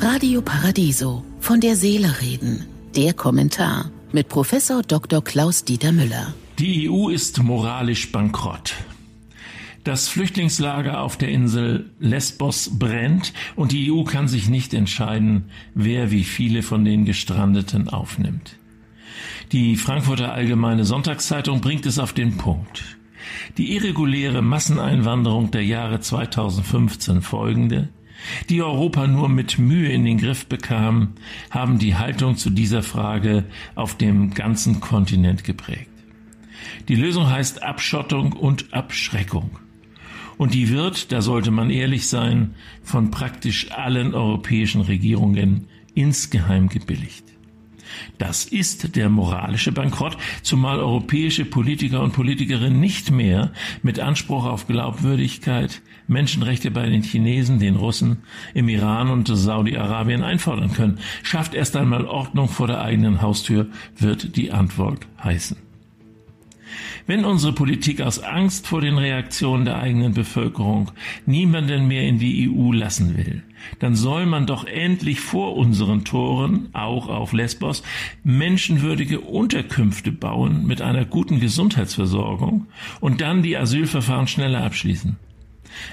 Radio Paradiso. Von der Seele reden. Der Kommentar mit Professor Dr. Klaus Dieter Müller. Die EU ist moralisch bankrott. Das Flüchtlingslager auf der Insel Lesbos brennt und die EU kann sich nicht entscheiden, wer wie viele von den Gestrandeten aufnimmt. Die Frankfurter Allgemeine Sonntagszeitung bringt es auf den Punkt. Die irreguläre Masseneinwanderung der Jahre 2015 folgende, die Europa nur mit Mühe in den Griff bekam, haben die Haltung zu dieser Frage auf dem ganzen Kontinent geprägt. Die Lösung heißt Abschottung und Abschreckung. Und die wird, da sollte man ehrlich sein, von praktisch allen europäischen Regierungen insgeheim gebilligt. Das ist der moralische Bankrott, zumal europäische Politiker und Politikerinnen nicht mehr mit Anspruch auf Glaubwürdigkeit Menschenrechte bei den Chinesen, den Russen, im Iran und Saudi-Arabien einfordern können. Schafft erst einmal Ordnung vor der eigenen Haustür, wird die Antwort heißen. Wenn unsere Politik aus Angst vor den Reaktionen der eigenen Bevölkerung niemanden mehr in die EU lassen will, dann soll man doch endlich vor unseren Toren, auch auf Lesbos, menschenwürdige Unterkünfte bauen mit einer guten Gesundheitsversorgung und dann die Asylverfahren schneller abschließen.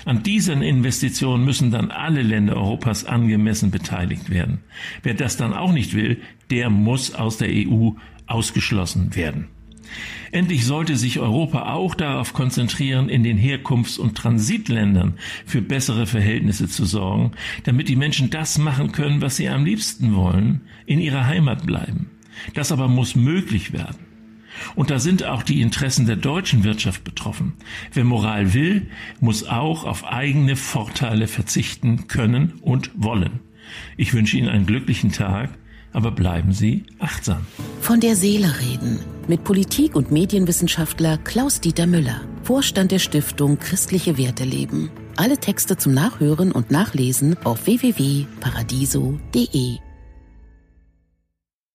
An diesen Investitionen müssen dann alle Länder Europas angemessen beteiligt werden. Wer das dann auch nicht will, der muss aus der EU ausgeschlossen werden. Endlich sollte sich Europa auch darauf konzentrieren, in den Herkunfts- und Transitländern für bessere Verhältnisse zu sorgen, damit die Menschen das machen können, was sie am liebsten wollen, in ihrer Heimat bleiben. Das aber muss möglich werden. Und da sind auch die Interessen der deutschen Wirtschaft betroffen. Wer Moral will, muss auch auf eigene Vorteile verzichten können und wollen. Ich wünsche Ihnen einen glücklichen Tag aber bleiben Sie achtsam. Von der Seele reden mit Politik- und Medienwissenschaftler Klaus-Dieter Müller, Vorstand der Stiftung Christliche Werte leben. Alle Texte zum Nachhören und Nachlesen auf www.paradiso.de.